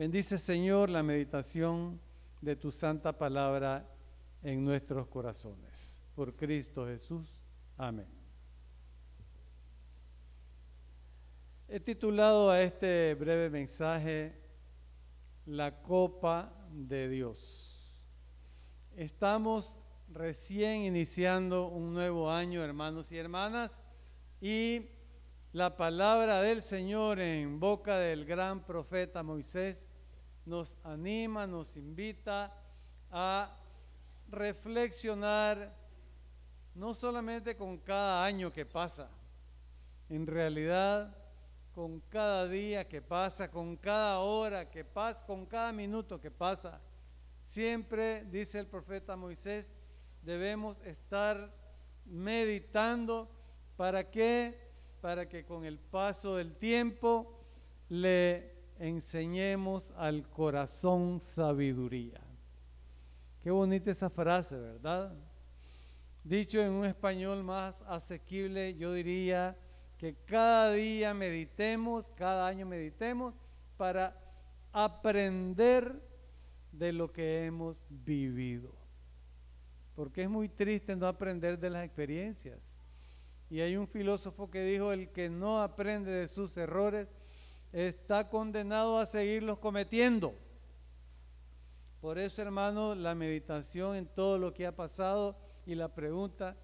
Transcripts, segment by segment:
Bendice, Señor, la meditación de tu santa palabra en nuestros corazones. Por Cristo Jesús. Amén. He titulado a este breve mensaje La copa de Dios. Estamos recién iniciando un nuevo año, hermanos y hermanas, y la palabra del Señor en boca del gran profeta Moisés nos anima, nos invita a reflexionar no solamente con cada año que pasa, en realidad con cada día que pasa, con cada hora que pasa, con cada minuto que pasa. Siempre, dice el profeta Moisés, debemos estar meditando para qué, para que con el paso del tiempo le enseñemos al corazón sabiduría. Qué bonita esa frase, ¿verdad? Dicho en un español más asequible, yo diría que cada día meditemos, cada año meditemos para aprender de lo que hemos vivido. Porque es muy triste no aprender de las experiencias. Y hay un filósofo que dijo, el que no aprende de sus errores está condenado a seguirlos cometiendo. Por eso, hermano, la meditación en todo lo que ha pasado y la pregunta,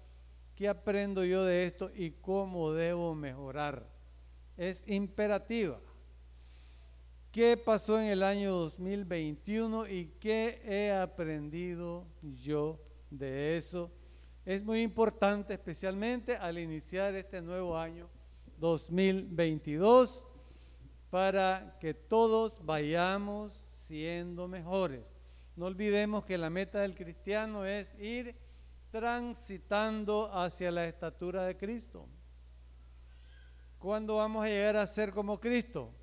¿qué aprendo yo de esto y cómo debo mejorar? Es imperativa. ¿Qué pasó en el año 2021 y qué he aprendido yo de eso? Es muy importante, especialmente al iniciar este nuevo año 2022 para que todos vayamos siendo mejores. No olvidemos que la meta del cristiano es ir transitando hacia la estatura de Cristo. ¿Cuándo vamos a llegar a ser como Cristo?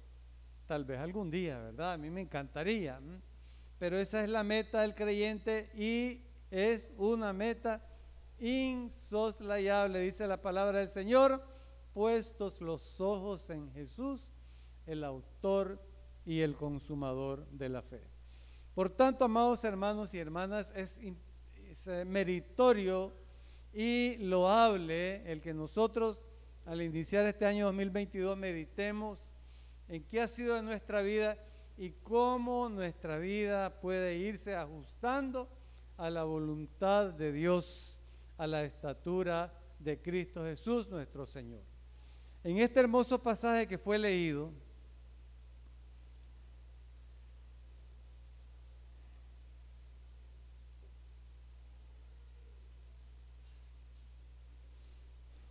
Tal vez algún día, ¿verdad? A mí me encantaría. Pero esa es la meta del creyente y es una meta insoslayable, dice la palabra del Señor, puestos los ojos en Jesús el autor y el consumador de la fe. Por tanto, amados hermanos y hermanas, es, eh, meritorio y loable el que nosotros al iniciar este año 2022 meditemos en qué ha sido nuestra vida y cómo nuestra vida puede irse ajustando a la voluntad de Dios, a la estatura de Cristo Jesús nuestro Señor. En este hermoso pasaje que fue leído,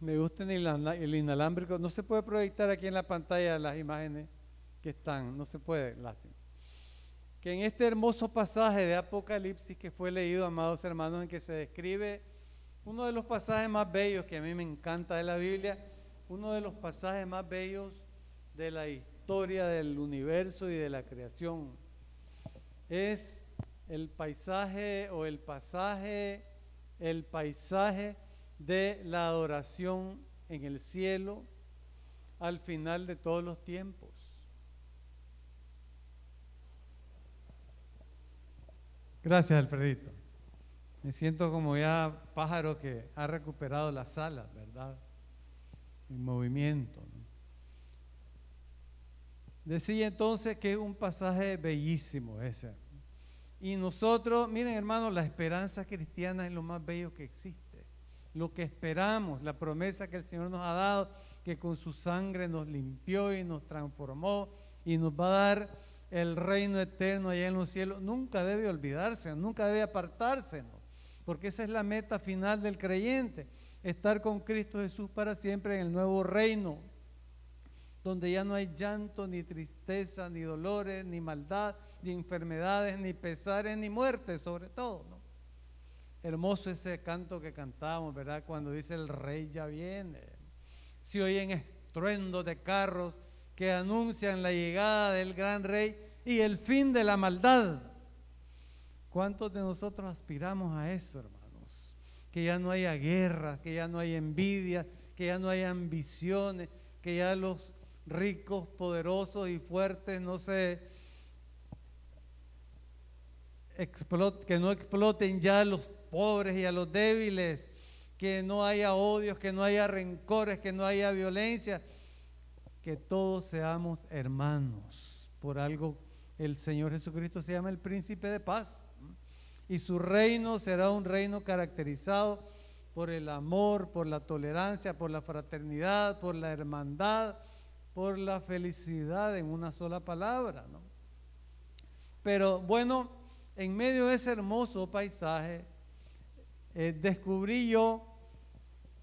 Me gusta el inalámbrico. No se puede proyectar aquí en la pantalla las imágenes que están. No se puede, lástima. Que en este hermoso pasaje de Apocalipsis que fue leído, amados hermanos, en que se describe uno de los pasajes más bellos que a mí me encanta de la Biblia, uno de los pasajes más bellos de la historia del universo y de la creación. Es el paisaje o el pasaje, el paisaje de la adoración en el cielo al final de todos los tiempos. Gracias, Alfredito. Me siento como ya pájaro que ha recuperado las alas, ¿verdad? En movimiento. Decía entonces que es un pasaje bellísimo ese. Y nosotros, miren hermanos, la esperanza cristiana es lo más bello que existe lo que esperamos, la promesa que el Señor nos ha dado, que con su sangre nos limpió y nos transformó y nos va a dar el reino eterno allá en los cielos, nunca debe olvidarse, nunca debe apartarse, porque esa es la meta final del creyente, estar con Cristo Jesús para siempre en el nuevo reino, donde ya no hay llanto, ni tristeza, ni dolores, ni maldad, ni enfermedades, ni pesares, ni muerte sobre todo. Hermoso ese canto que cantamos, ¿verdad? Cuando dice el rey ya viene. Se oyen estruendos de carros que anuncian la llegada del gran rey y el fin de la maldad. ¿Cuántos de nosotros aspiramos a eso, hermanos? Que ya no haya guerra, que ya no haya envidia, que ya no haya ambiciones, que ya los ricos, poderosos y fuertes no se que no exploten ya los pobres y a los débiles, que no haya odios, que no haya rencores, que no haya violencia, que todos seamos hermanos. Por algo el Señor Jesucristo se llama el príncipe de paz. Y su reino será un reino caracterizado por el amor, por la tolerancia, por la fraternidad, por la hermandad, por la felicidad en una sola palabra. Pero bueno, en medio de ese hermoso paisaje, eh, descubrí yo,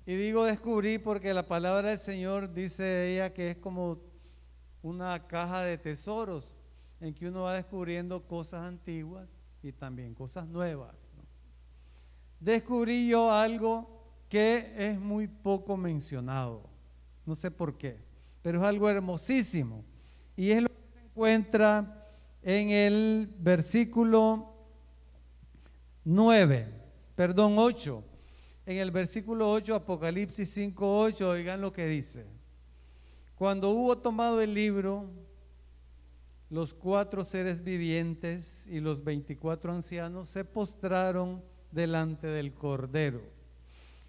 y digo descubrí porque la palabra del Señor dice ella que es como una caja de tesoros en que uno va descubriendo cosas antiguas y también cosas nuevas. Descubrí yo algo que es muy poco mencionado, no sé por qué, pero es algo hermosísimo y es lo que se encuentra en el versículo 9, perdón, 8. En el versículo 8, Apocalipsis 5, 8, oigan lo que dice. Cuando hubo tomado el libro, los cuatro seres vivientes y los veinticuatro ancianos se postraron delante del Cordero.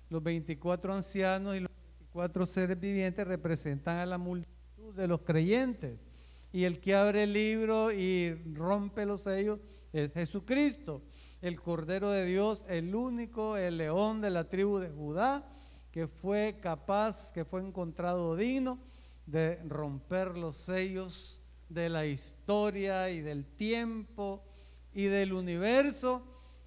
Los veinticuatro ancianos y los veinticuatro seres vivientes representan a la multitud de los creyentes. Y el que abre el libro y rompe los sellos es Jesucristo, el Cordero de Dios, el único, el león de la tribu de Judá, que fue capaz, que fue encontrado digno de romper los sellos de la historia y del tiempo y del universo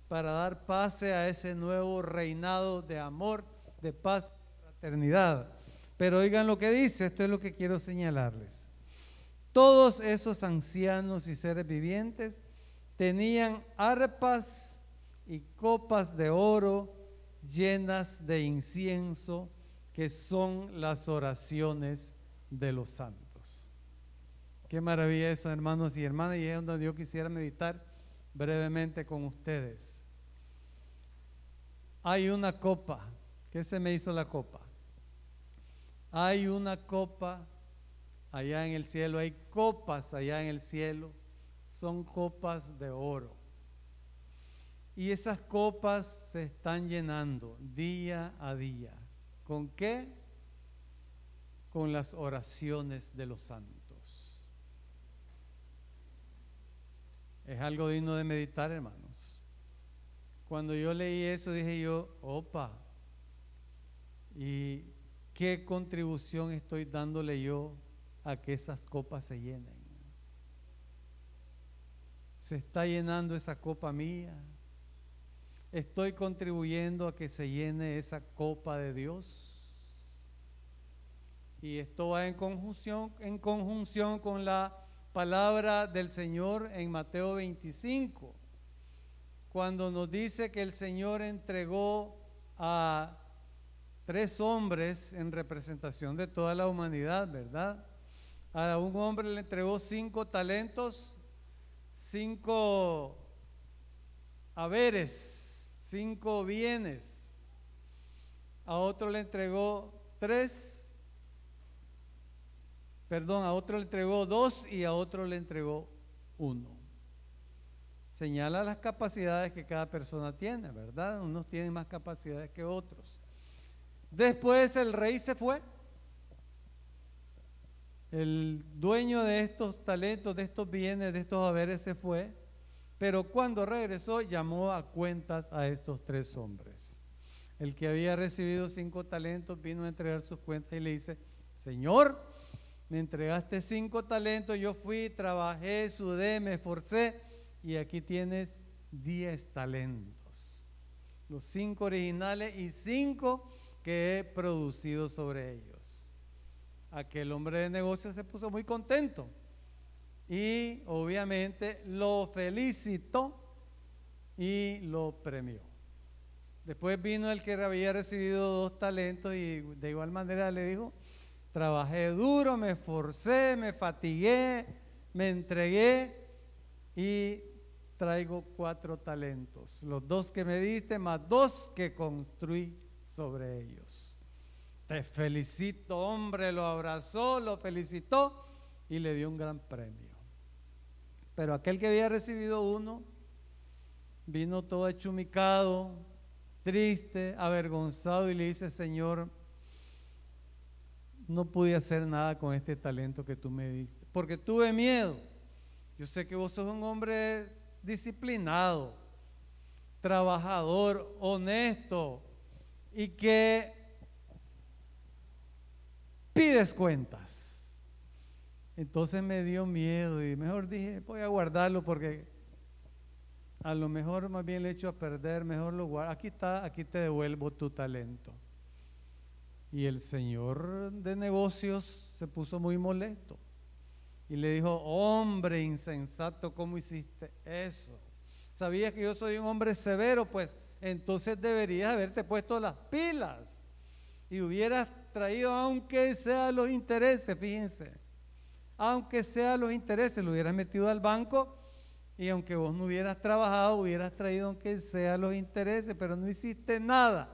para dar pase a ese nuevo reinado de amor, de paz y fraternidad. Pero oigan lo que dice, esto es lo que quiero señalarles. Todos esos ancianos y seres vivientes tenían arpas y copas de oro llenas de incienso, que son las oraciones de los santos. Qué maravilla eso, hermanos y hermanas, y es donde yo quisiera meditar brevemente con ustedes. Hay una copa. ¿Qué se me hizo la copa? Hay una copa allá en el cielo, hay copas allá en el cielo, son copas de oro. Y esas copas se están llenando día a día. ¿Con qué? Con las oraciones de los santos. Es algo digno de meditar, hermanos. Cuando yo leí eso dije yo, opa, ¿y qué contribución estoy dándole yo a que esas copas se llenen? ¿Se está llenando esa copa mía? ¿Estoy contribuyendo a que se llene esa copa de Dios? Y esto va en conjunción, en conjunción con la palabra del Señor en Mateo 25, cuando nos dice que el Señor entregó a tres hombres en representación de toda la humanidad, ¿verdad? A un hombre le entregó cinco talentos, cinco haberes, cinco bienes. A otro le entregó tres perdón, a otro le entregó dos y a otro le entregó uno. Señala las capacidades que cada persona tiene, ¿verdad? Unos tienen más capacidades que otros. Después el rey se fue. El dueño de estos talentos, de estos bienes, de estos haberes se fue. Pero cuando regresó llamó a cuentas a estos tres hombres. El que había recibido cinco talentos vino a entregar sus cuentas y le dice, Señor, me entregaste cinco talentos, yo fui, trabajé, sudé, me esforcé y aquí tienes diez talentos. Los cinco originales y cinco que he producido sobre ellos. Aquel hombre de negocios se puso muy contento y obviamente lo felicitó y lo premió. Después vino el que había recibido dos talentos y de igual manera le dijo, Trabajé duro, me esforcé, me fatigué, me entregué y traigo cuatro talentos. Los dos que me diste más dos que construí sobre ellos. Te felicito, hombre, lo abrazó, lo felicitó y le dio un gran premio. Pero aquel que había recibido uno vino todo achumicado, triste, avergonzado y le dice, Señor, no pude hacer nada con este talento que tú me diste, porque tuve miedo. Yo sé que vos sos un hombre disciplinado, trabajador, honesto y que pides cuentas. Entonces me dio miedo y mejor dije, voy a guardarlo porque a lo mejor más bien le echo a perder, mejor lo guardo. Aquí está, aquí te devuelvo tu talento. Y el señor de negocios se puso muy molesto y le dijo, hombre insensato, ¿cómo hiciste eso? ¿Sabías que yo soy un hombre severo? Pues entonces deberías haberte puesto las pilas y hubieras traído, aunque sea los intereses, fíjense, aunque sea los intereses, lo hubieras metido al banco y aunque vos no hubieras trabajado, hubieras traído aunque sea los intereses, pero no hiciste nada.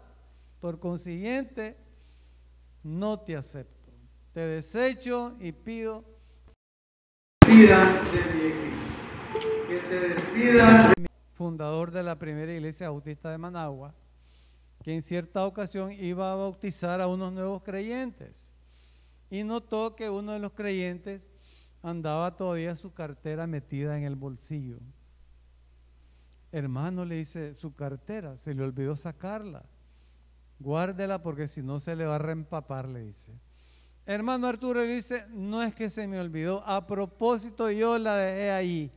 Por consiguiente, no te acepto. Te desecho y pido que te fundador de la primera iglesia bautista de Managua, que en cierta ocasión iba a bautizar a unos nuevos creyentes y notó que uno de los creyentes andaba todavía su cartera metida en el bolsillo. Hermano le dice, su cartera, se le olvidó sacarla. Guárdela porque si no se le va a reempapar, le dice. Hermano Arturo le dice, no es que se me olvidó, a propósito yo la dejé ahí,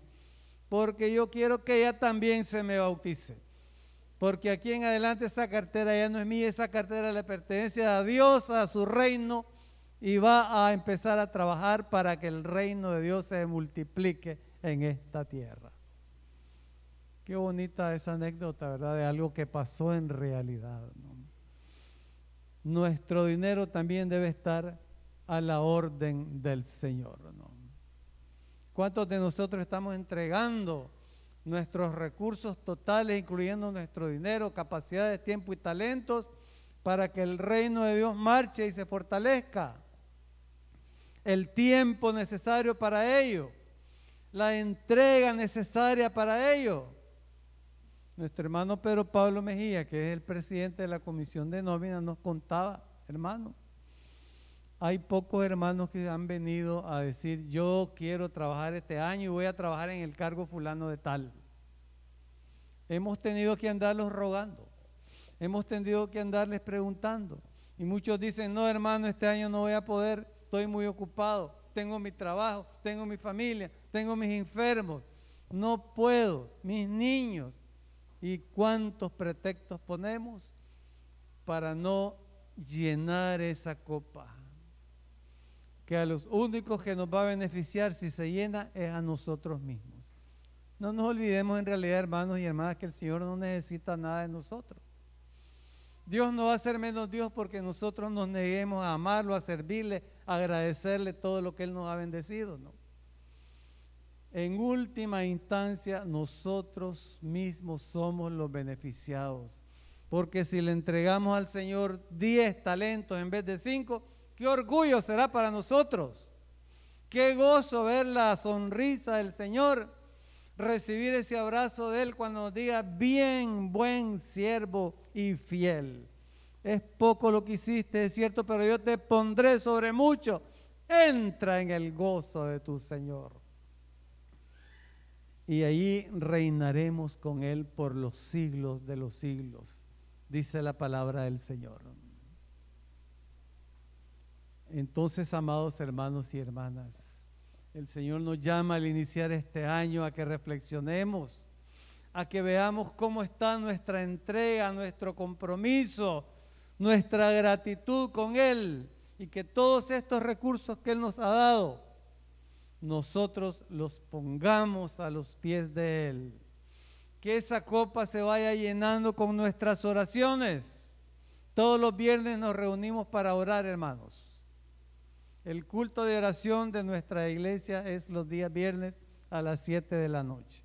porque yo quiero que ella también se me bautice. Porque aquí en adelante esa cartera ya no es mía, esa cartera le pertenece a Dios, a su reino, y va a empezar a trabajar para que el reino de Dios se multiplique en esta tierra. Qué bonita esa anécdota, ¿verdad? De algo que pasó en realidad. Nuestro dinero también debe estar a la orden del Señor. ¿no? ¿Cuántos de nosotros estamos entregando nuestros recursos totales, incluyendo nuestro dinero, capacidades, tiempo y talentos, para que el reino de Dios marche y se fortalezca? El tiempo necesario para ello, la entrega necesaria para ello. Nuestro hermano Pedro Pablo Mejía, que es el presidente de la comisión de nómina, nos contaba, hermano, hay pocos hermanos que han venido a decir, yo quiero trabajar este año y voy a trabajar en el cargo fulano de tal. Hemos tenido que andarlos rogando, hemos tenido que andarles preguntando. Y muchos dicen, no hermano, este año no voy a poder, estoy muy ocupado, tengo mi trabajo, tengo mi familia, tengo mis enfermos, no puedo, mis niños. ¿Y cuántos pretextos ponemos para no llenar esa copa? Que a los únicos que nos va a beneficiar si se llena es a nosotros mismos. No nos olvidemos en realidad, hermanos y hermanas, que el Señor no necesita nada de nosotros. Dios no va a ser menos Dios porque nosotros nos neguemos a amarlo, a servirle, a agradecerle todo lo que Él nos ha bendecido. ¿no? En última instancia, nosotros mismos somos los beneficiados. Porque si le entregamos al Señor 10 talentos en vez de 5, Qué orgullo será para nosotros. Qué gozo ver la sonrisa del Señor, recibir ese abrazo de Él cuando nos diga, bien, buen siervo y fiel. Es poco lo que hiciste, es cierto, pero yo te pondré sobre mucho. Entra en el gozo de tu Señor. Y ahí reinaremos con Él por los siglos de los siglos, dice la palabra del Señor. Entonces, amados hermanos y hermanas, el Señor nos llama al iniciar este año a que reflexionemos, a que veamos cómo está nuestra entrega, nuestro compromiso, nuestra gratitud con Él y que todos estos recursos que Él nos ha dado, nosotros los pongamos a los pies de Él. Que esa copa se vaya llenando con nuestras oraciones. Todos los viernes nos reunimos para orar, hermanos. El culto de oración de nuestra iglesia es los días viernes a las 7 de la noche.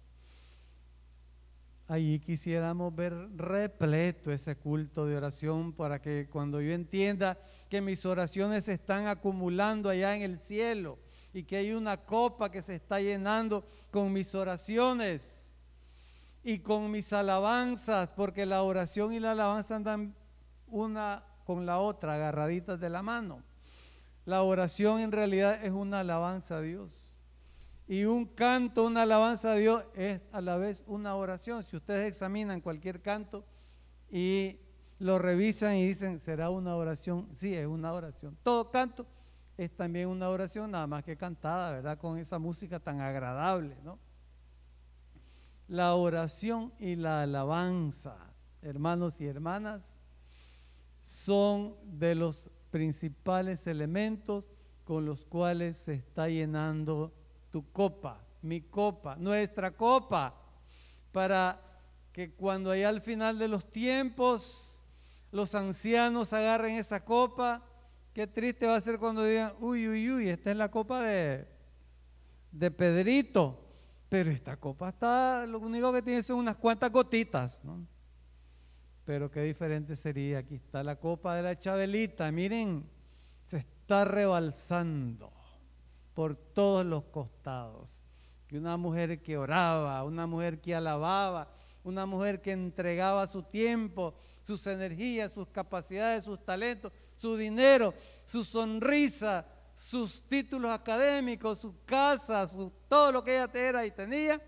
Allí quisiéramos ver repleto ese culto de oración para que cuando yo entienda que mis oraciones se están acumulando allá en el cielo y que hay una copa que se está llenando con mis oraciones y con mis alabanzas, porque la oración y la alabanza andan una con la otra, agarraditas de la mano. La oración en realidad es una alabanza a Dios. Y un canto, una alabanza a Dios es a la vez una oración. Si ustedes examinan cualquier canto y lo revisan y dicen, ¿será una oración? Sí, es una oración. Todo canto es también una oración, nada más que cantada, ¿verdad? Con esa música tan agradable, ¿no? La oración y la alabanza, hermanos y hermanas, son de los principales elementos con los cuales se está llenando tu copa, mi copa, nuestra copa, para que cuando allá al final de los tiempos los ancianos agarren esa copa, qué triste va a ser cuando digan, uy, uy, uy, esta es la copa de, de Pedrito, pero esta copa está, lo único que tiene son unas cuantas gotitas, ¿no? Pero qué diferente sería, aquí está la copa de la Chabelita, miren, se está rebalsando por todos los costados. Que una mujer que oraba, una mujer que alababa, una mujer que entregaba su tiempo, sus energías, sus capacidades, sus talentos, su dinero, su sonrisa, sus títulos académicos, su casa, su, todo lo que ella era y tenía,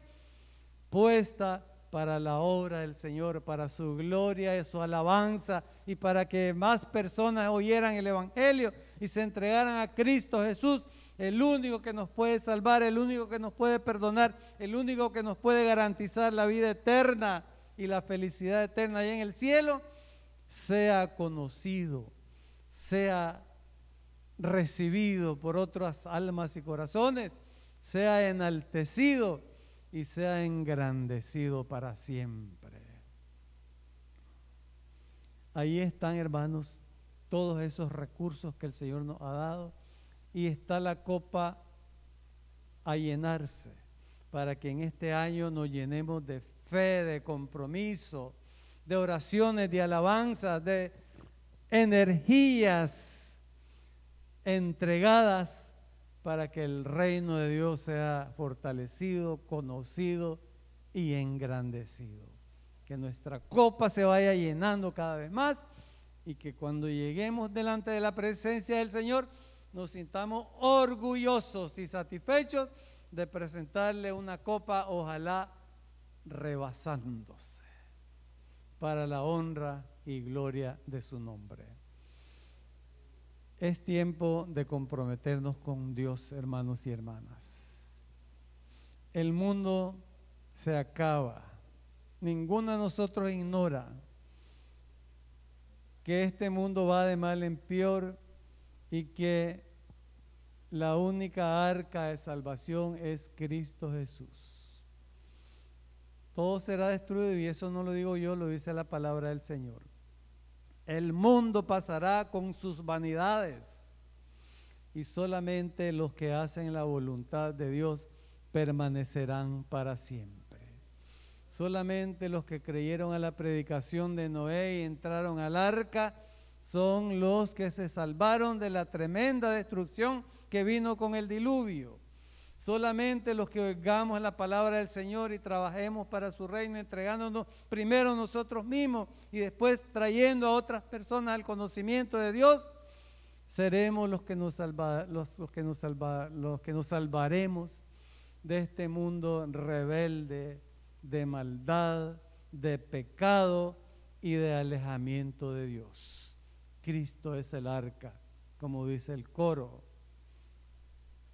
puesta para la obra del Señor, para su gloria y su alabanza y para que más personas oyeran el Evangelio y se entregaran a Cristo Jesús, el único que nos puede salvar, el único que nos puede perdonar, el único que nos puede garantizar la vida eterna y la felicidad eterna allá en el cielo, sea conocido, sea recibido por otras almas y corazones, sea enaltecido y sea engrandecido para siempre. Ahí están, hermanos, todos esos recursos que el Señor nos ha dado y está la copa a llenarse para que en este año nos llenemos de fe, de compromiso, de oraciones, de alabanzas, de energías entregadas para que el reino de Dios sea fortalecido, conocido y engrandecido. Que nuestra copa se vaya llenando cada vez más y que cuando lleguemos delante de la presencia del Señor nos sintamos orgullosos y satisfechos de presentarle una copa, ojalá rebasándose, para la honra y gloria de su nombre. Es tiempo de comprometernos con Dios, hermanos y hermanas. El mundo se acaba. Ninguno de nosotros ignora que este mundo va de mal en peor y que la única arca de salvación es Cristo Jesús. Todo será destruido y eso no lo digo yo, lo dice la palabra del Señor. El mundo pasará con sus vanidades y solamente los que hacen la voluntad de Dios permanecerán para siempre. Solamente los que creyeron a la predicación de Noé y entraron al arca son los que se salvaron de la tremenda destrucción que vino con el diluvio. Solamente los que oigamos la palabra del Señor y trabajemos para su reino, entregándonos primero nosotros mismos y después trayendo a otras personas al conocimiento de Dios, seremos los que nos, los, que nos, los que nos salvaremos de este mundo rebelde, de maldad, de pecado y de alejamiento de Dios. Cristo es el arca, como dice el coro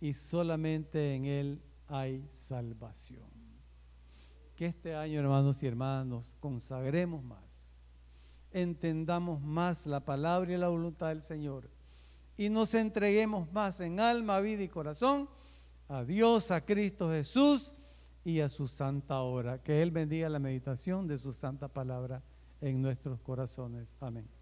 y solamente en Él hay salvación. Que este año, hermanos y hermanos, consagremos más, entendamos más la palabra y la voluntad del Señor y nos entreguemos más en alma, vida y corazón a Dios, a Cristo Jesús y a su santa hora. Que Él bendiga la meditación de su santa palabra en nuestros corazones. Amén.